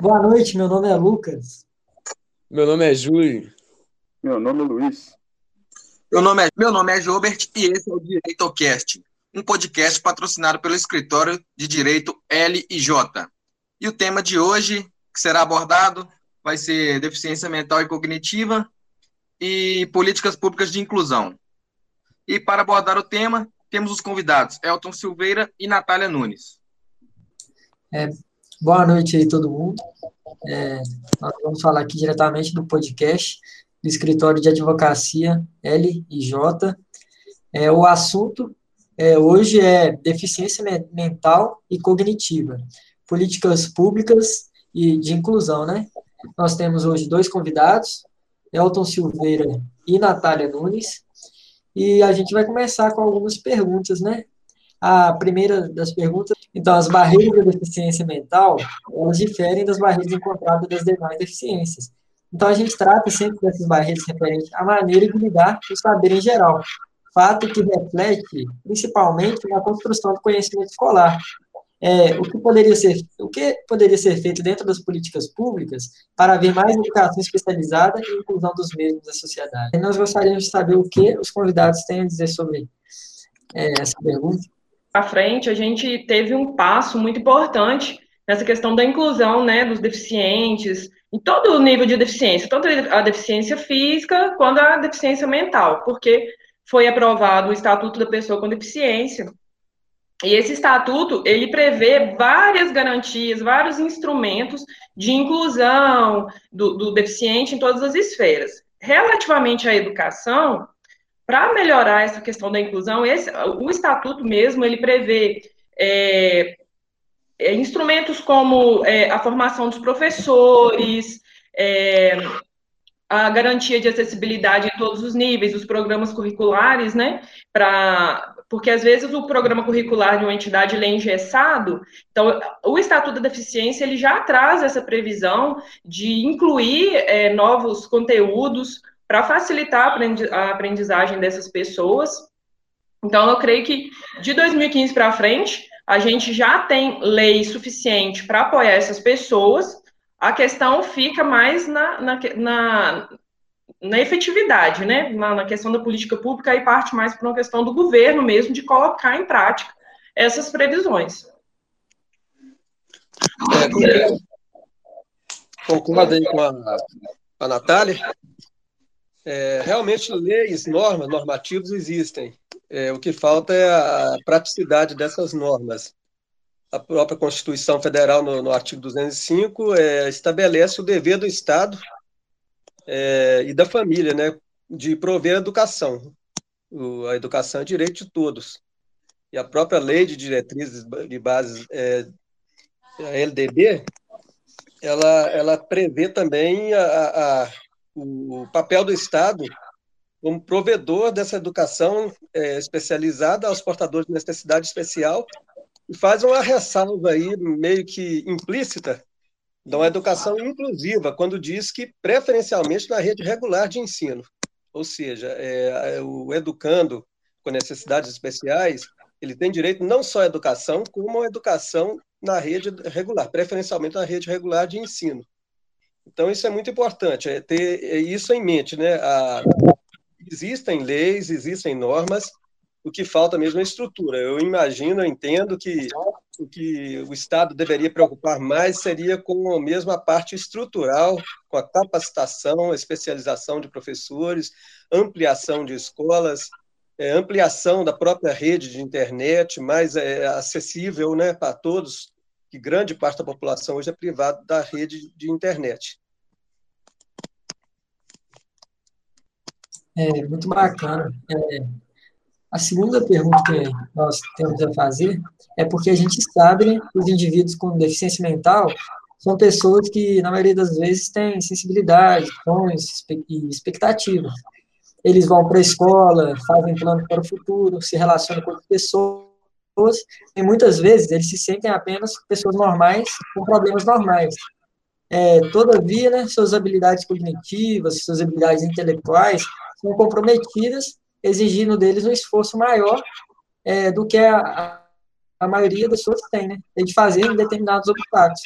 Boa noite, meu nome é Lucas. Meu nome é Júlio. Meu nome é Luiz. Meu nome é, meu nome é Jobert e esse é o DireitoCast, um podcast patrocinado pelo escritório de Direito L e J. E o tema de hoje, que será abordado, vai ser deficiência mental e cognitiva e políticas públicas de inclusão. E para abordar o tema, temos os convidados Elton Silveira e Natália Nunes. É, boa noite aí, todo mundo. É, nós vamos falar aqui diretamente do podcast do Escritório de Advocacia L e J. É, o assunto é, hoje é deficiência mental e cognitiva, políticas públicas e de inclusão, né? Nós temos hoje dois convidados, Elton Silveira e Natália Nunes, e a gente vai começar com algumas perguntas, né? A primeira das perguntas, então, as barreiras da deficiência mental, elas diferem das barreiras encontradas das demais deficiências. Então, a gente trata sempre dessas barreiras referentes à maneira de lidar com o saber em geral, fato que reflete principalmente na construção do conhecimento escolar. É, o, que poderia ser, o que poderia ser feito dentro das políticas públicas para haver mais educação especializada e inclusão dos mesmos da sociedade? E nós gostaríamos de saber o que os convidados têm a dizer sobre é, essa pergunta. À frente, a gente teve um passo muito importante nessa questão da inclusão né, dos deficientes, em todo o nível de deficiência, tanto a deficiência física quanto a deficiência mental, porque foi aprovado o Estatuto da Pessoa com Deficiência. E esse estatuto, ele prevê várias garantias, vários instrumentos de inclusão do, do deficiente em todas as esferas. Relativamente à educação, para melhorar essa questão da inclusão, esse, o estatuto mesmo, ele prevê é, é, instrumentos como é, a formação dos professores, é, a garantia de acessibilidade em todos os níveis, os programas curriculares, né? Pra, porque às vezes o programa curricular de uma entidade é engessado, então o Estatuto da Deficiência ele já traz essa previsão de incluir é, novos conteúdos para facilitar a aprendizagem dessas pessoas. Então, eu creio que de 2015 para frente, a gente já tem lei suficiente para apoiar essas pessoas, a questão fica mais na, na, na, na efetividade, né? Na, na, questão da política pública e parte mais para uma questão do governo mesmo de colocar em prática essas previsões. É, com a, a Natália. É, realmente, leis, normas, normativos existem. É, o que falta é a praticidade dessas normas. A própria Constituição Federal, no, no artigo 205, é, estabelece o dever do Estado é, e da família, né, de prover a educação. O, a educação é direito de todos. E a própria lei de diretrizes de bases, é, a LDB, ela, ela prevê também a, a, o papel do Estado como provedor dessa educação é, especializada aos portadores de necessidade especial e faz uma ressalva aí, meio que implícita, de uma educação inclusiva, quando diz que preferencialmente na rede regular de ensino. Ou seja, é, é, o educando com necessidades especiais, ele tem direito não só à educação, como à educação na rede regular, preferencialmente na rede regular de ensino. Então, isso é muito importante, é ter isso em mente, né? A, existem leis, existem normas, o que falta mesmo é estrutura. Eu imagino, eu entendo que o que o Estado deveria preocupar mais seria com a mesma parte estrutural, com a capacitação, especialização de professores, ampliação de escolas, é, ampliação da própria rede de internet, mais é, acessível né, para todos, que grande parte da população hoje é privada da rede de internet. É, muito bacana. É, a segunda pergunta que nós temos a fazer é porque a gente sabe né, que os indivíduos com deficiência mental são pessoas que, na maioria das vezes, têm sensibilidade, sonhos e expectativas. Eles vão para a escola, fazem planos para o futuro, se relacionam com pessoas, e muitas vezes eles se sentem apenas pessoas normais, com problemas normais. É, todavia, né, suas habilidades cognitivas, suas habilidades intelectuais são comprometidas, exigindo deles um esforço maior é, do que a, a maioria das pessoas tem, né? De fazer determinados obstáculos.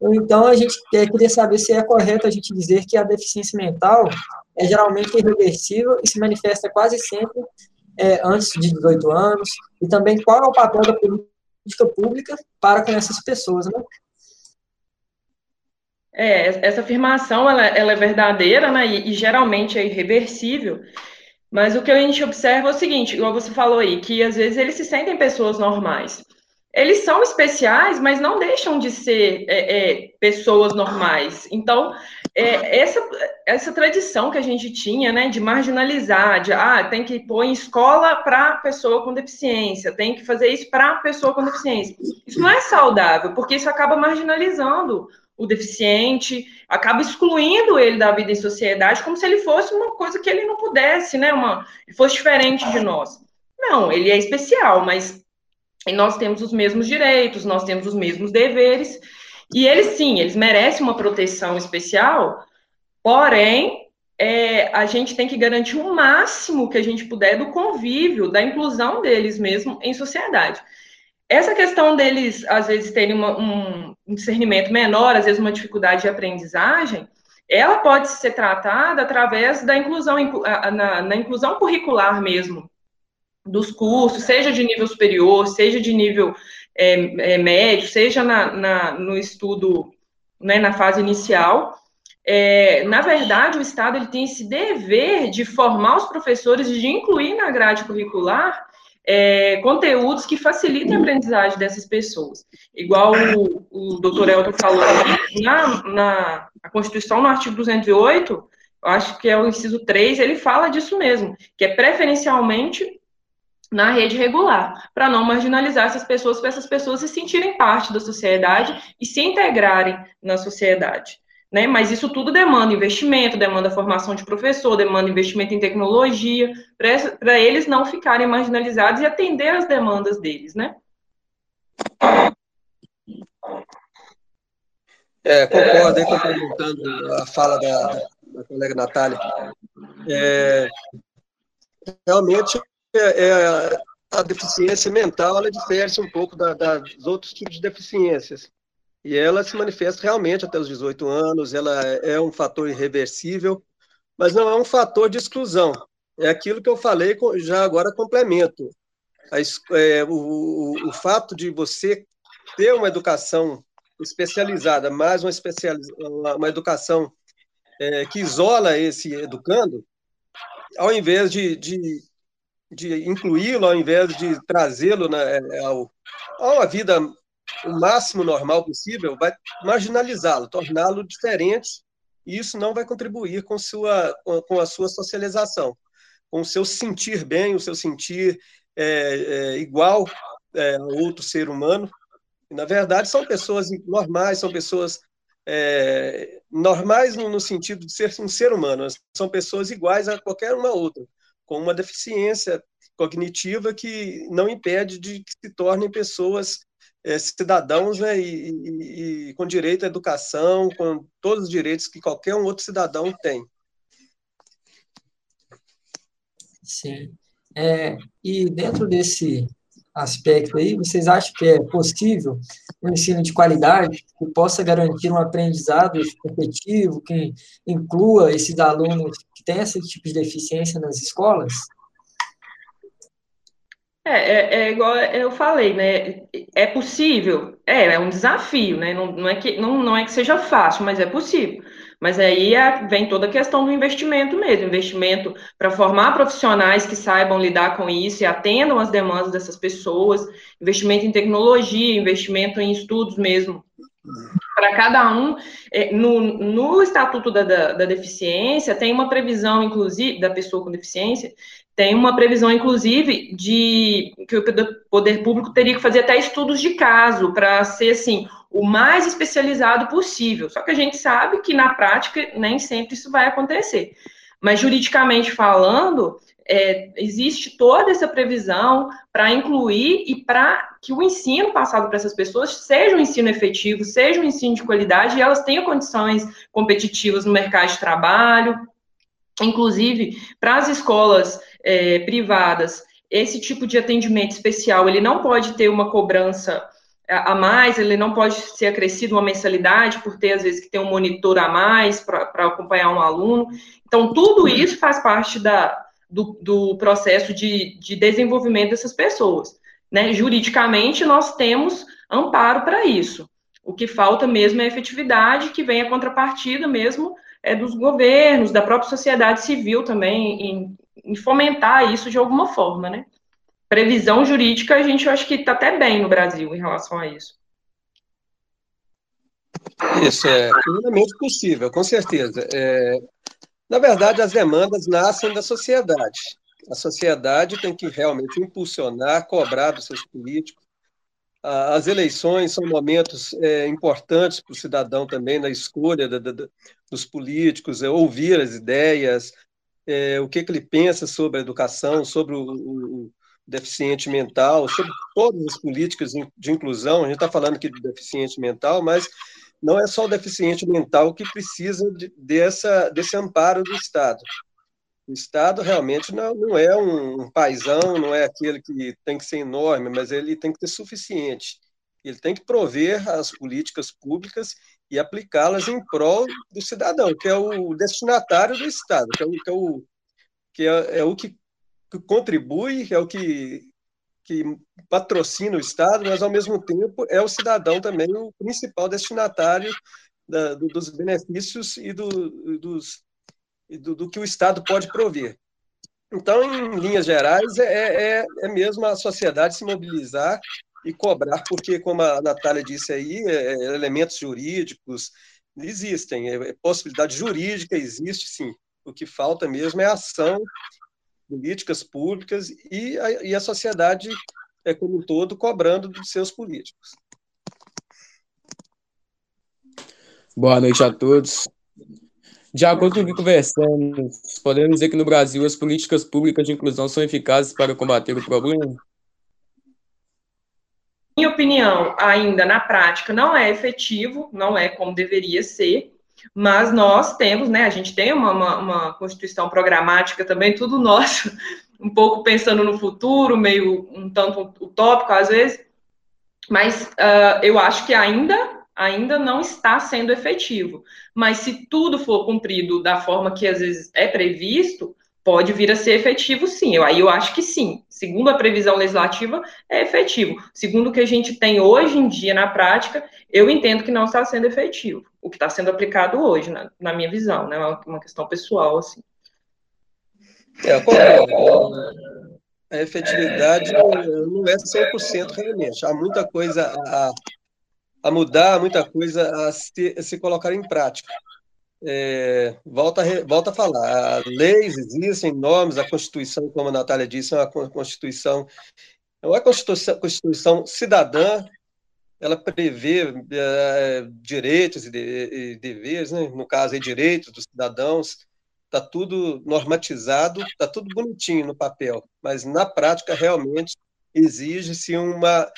Então, a gente é, queria saber se é correto a gente dizer que a deficiência mental é geralmente irreversível e se manifesta quase sempre é, antes de 18 anos, e também qual é o papel da política pública para com essas pessoas, né? É, essa afirmação ela, ela é verdadeira, né, e, e, geralmente é irreversível, mas o que a gente observa é o seguinte, igual você falou aí, que às vezes eles se sentem pessoas normais. Eles são especiais, mas não deixam de ser é, é, pessoas normais. Então, é, essa, essa tradição que a gente tinha, né, de marginalizar, de, ah, tem que pôr em escola para pessoa com deficiência, tem que fazer isso para pessoa com deficiência. Isso não é saudável, porque isso acaba marginalizando o deficiente, acaba excluindo ele da vida em sociedade, como se ele fosse uma coisa que ele não pudesse, né, uma, fosse diferente de nós. Não, ele é especial, mas nós temos os mesmos direitos, nós temos os mesmos deveres, e eles sim, eles merecem uma proteção especial, porém, é, a gente tem que garantir o máximo que a gente puder do convívio, da inclusão deles mesmo em sociedade. Essa questão deles, às vezes, terem uma, um discernimento menor, às vezes uma dificuldade de aprendizagem, ela pode ser tratada através da inclusão, na, na inclusão curricular mesmo, dos cursos, seja de nível superior, seja de nível é, é, médio, seja na, na, no estudo, né, na fase inicial. É, na verdade, o Estado ele tem esse dever de formar os professores e de incluir na grade curricular é, conteúdos que facilitem a aprendizagem dessas pessoas. Igual o, o doutor Elton falou na, na Constituição, no artigo 208, acho que é o inciso 3, ele fala disso mesmo, que é preferencialmente na rede regular, para não marginalizar essas pessoas, para essas pessoas se sentirem parte da sociedade e se integrarem na sociedade. Né? Mas isso tudo demanda investimento, demanda formação de professor, demanda investimento em tecnologia, para eles não ficarem marginalizados e atender às demandas deles, né? É, concordo, complementando a fala da, da colega Natália. É, realmente, é, é, a deficiência mental ela difere um pouco da, da, dos outros tipos de deficiências. E ela se manifesta realmente até os 18 anos, ela é um fator irreversível, mas não é um fator de exclusão. É aquilo que eu falei, já agora complemento. A, é, o, o, fato de você ter uma educação especializada, mais uma, especializ... uma educação é, que isola esse educando, ao invés de, de de incluí-lo ao invés de trazê-lo né, ao, a uma vida o máximo normal possível, vai marginalizá-lo, torná-lo diferente, e isso não vai contribuir com, sua, com, a sua socialização, com o seu sentir bem, o seu sentir é, é, igual é, a outro ser humano. E, na verdade, são pessoas normais, são pessoas é, normais no, no, sentido de ser um ser humano, são pessoas iguais a qualquer uma outra com uma deficiência cognitiva que não impede de que se tornem pessoas é, cidadãos né, e, e, e, com direito à educação, com todos os direitos que qualquer um outro cidadão tem. Sim. É, e dentro desse aspecto aí, vocês acham que é possível um ensino de qualidade que possa garantir um aprendizado efetivo, que inclua esses alunos que têm esse tipo de deficiência nas escolas? É, é, é, igual eu falei, né? É possível? É, é um desafio, né? Não, não, é que, não, não é que seja fácil, mas é possível. Mas aí é, vem toda a questão do investimento mesmo, investimento para formar profissionais que saibam lidar com isso e atendam as demandas dessas pessoas, investimento em tecnologia, investimento em estudos mesmo. Para cada um, é, no, no Estatuto da, da, da, Deficiência, tem uma previsão, inclusive, da pessoa com deficiência, tem uma previsão, inclusive, de que o poder público teria que fazer até estudos de caso para ser assim o mais especializado possível. Só que a gente sabe que na prática nem sempre isso vai acontecer. Mas juridicamente falando, é, existe toda essa previsão para incluir e para que o ensino passado para essas pessoas seja um ensino efetivo, seja um ensino de qualidade e elas tenham condições competitivas no mercado de trabalho. Inclusive, para as escolas é, privadas, esse tipo de atendimento especial, ele não pode ter uma cobrança a mais, ele não pode ser acrescido uma mensalidade por ter, às vezes, que ter um monitor a mais para acompanhar um aluno. Então, tudo isso faz parte da, do, do processo de, de desenvolvimento dessas pessoas. Né? Juridicamente, nós temos amparo para isso. O que falta mesmo é efetividade, que vem a contrapartida mesmo é dos governos, da própria sociedade civil também, em, em fomentar isso de alguma forma, né? Previsão jurídica, a gente acho que está até bem no Brasil em relação a isso. Isso é plenamente possível, com certeza. É, na verdade, as demandas nascem da sociedade. A sociedade tem que realmente impulsionar, cobrar dos seus políticos. As eleições são momentos é, importantes para o cidadão também na escolha da, da, dos políticos, é, ouvir as ideias, é, o que, que, ele pensa sobre a educação, sobre o, o, deficiente mental, sobre todas as políticas de inclusão. A gente está falando aqui de deficiente mental, mas não é só o deficiente mental que precisa de, dessa, desse amparo do Estado. O Estado realmente não, não é um paisão, não é aquele que tem que ser enorme, mas ele tem que ser suficiente. Ele tem que prover as políticas públicas e aplicá-las em prol do cidadão, que é o destinatário do Estado, que é o que é o, que é, é o que contribui, é o que, que patrocina o Estado, mas, ao mesmo tempo, é o cidadão também o principal destinatário da, do, dos benefícios e, do, dos, e do, do, que o Estado pode prover. Então, em linhas gerais, é, é, é mesmo a sociedade se mobilizar e cobrar, porque, como a Natália disse aí, é, é elementos jurídicos existem, é, possibilidade jurídica existe sim. O que falta mesmo é ação políticas públicas e a, e a sociedade é, como um todo cobrando dos seus políticos. Boa noite a todos. De acordo com o que conversamos, podemos dizer que no Brasil as políticas públicas de inclusão são eficazes para combater o problema? Minha opinião, ainda na prática, não é efetivo, não é como deveria ser, mas nós temos, né, a gente tem uma, uma, uma constituição programática também, tudo nosso, um pouco pensando no futuro, meio um tanto utópico às vezes, mas uh, eu acho que ainda ainda não está sendo efetivo. Mas se tudo for cumprido da forma que às vezes é previsto, pode vir a ser efetivo sim. Eu, aí eu acho que sim. Segundo a previsão legislativa, é efetivo. Segundo o que a gente tem hoje em dia na prática, eu entendo que não está sendo efetivo. O que está sendo aplicado hoje, na, na minha visão, né? É uma questão pessoal, assim. É. A efetividade não é 100% realmente. Há muita coisa a, a mudar, muita coisa a se, a se colocar em prática é, volta, a, volta a falar, leis existem, normas, a Constituição, como a Natália disse, é uma Constituição, é uma Constituição, Constituição cidadã, ela prevê é, direitos e, de, e deveres, né? no caso, é direitos dos cidadãos, está tudo normatizado, está tudo bonitinho no papel, mas na prática realmente exige-se uma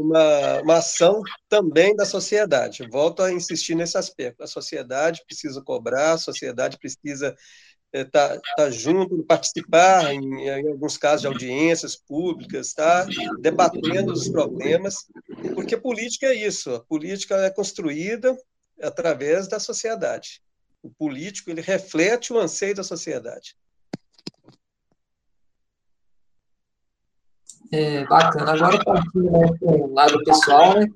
uma, uma ação também da sociedade. Volto a insistir nesse aspecto. A sociedade precisa cobrar, a sociedade precisa estar é, tá, tá junto, participar, em, em, alguns casos, de audiências públicas, tá? debatendo os problemas, porque política é isso, a política é construída através da sociedade. O político ele reflete o anseio da sociedade. É, bacana. Agora, partindo né, para o lado pessoal, né,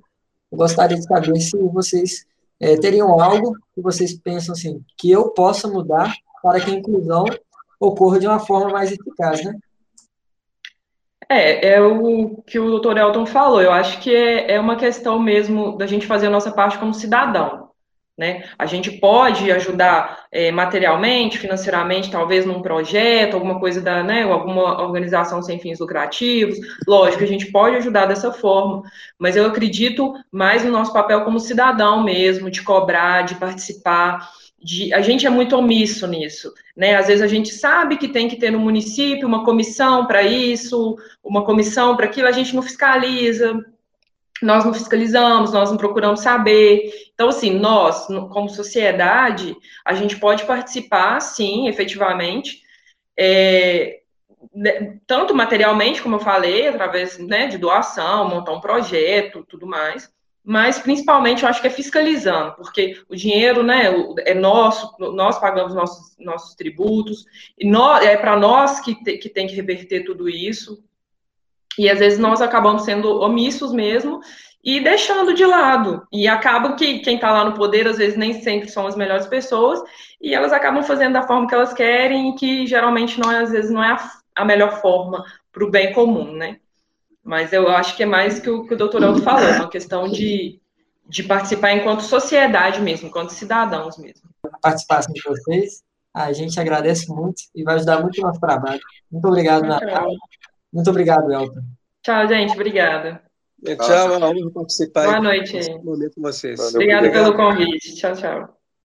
eu gostaria de saber se vocês é, teriam algo que vocês pensam assim, que eu possa mudar para que a inclusão ocorra de uma forma mais eficaz, né? É, é o que o doutor Elton falou. Eu acho que é, é uma questão mesmo da gente fazer a nossa parte como cidadão. Né? A gente pode ajudar é, materialmente, financeiramente, talvez num projeto, alguma coisa da, né, alguma organização sem fins lucrativos. Lógico, a gente pode ajudar dessa forma, mas eu acredito mais no nosso papel como cidadão mesmo, de cobrar, de participar. De, a gente é muito omisso nisso, né? Às vezes a gente sabe que tem que ter no município uma comissão para isso, uma comissão para aquilo, a gente não fiscaliza, nós não fiscalizamos, nós não procuramos saber. Então, assim, nós, como sociedade, a gente pode participar, sim, efetivamente, é, né, tanto materialmente, como eu falei, através né, de doação, montar um projeto, tudo mais, mas principalmente eu acho que é fiscalizando, porque o dinheiro né, é nosso, nós pagamos nossos, nossos tributos, e nós, é para nós que, te, que tem que reverter tudo isso, e às vezes nós acabamos sendo omissos mesmo e deixando de lado. E acaba que quem está lá no poder, às vezes, nem sempre são as melhores pessoas, e elas acabam fazendo da forma que elas querem, que geralmente não é, às vezes não é a, a melhor forma para o bem comum, né? Mas eu acho que é mais que o que o doutor Aldo falou, é uma questão de, de participar enquanto sociedade mesmo, enquanto cidadãos mesmo. A participação de vocês, a gente agradece muito e vai ajudar muito o nosso trabalho. Muito obrigado, Natália. Muito obrigado, Elton. Tchau, gente. Obrigada. Tchau, é uma honra participar. Boa noite. Momento com vocês. Obrigada pelo convite. Tchau, tchau.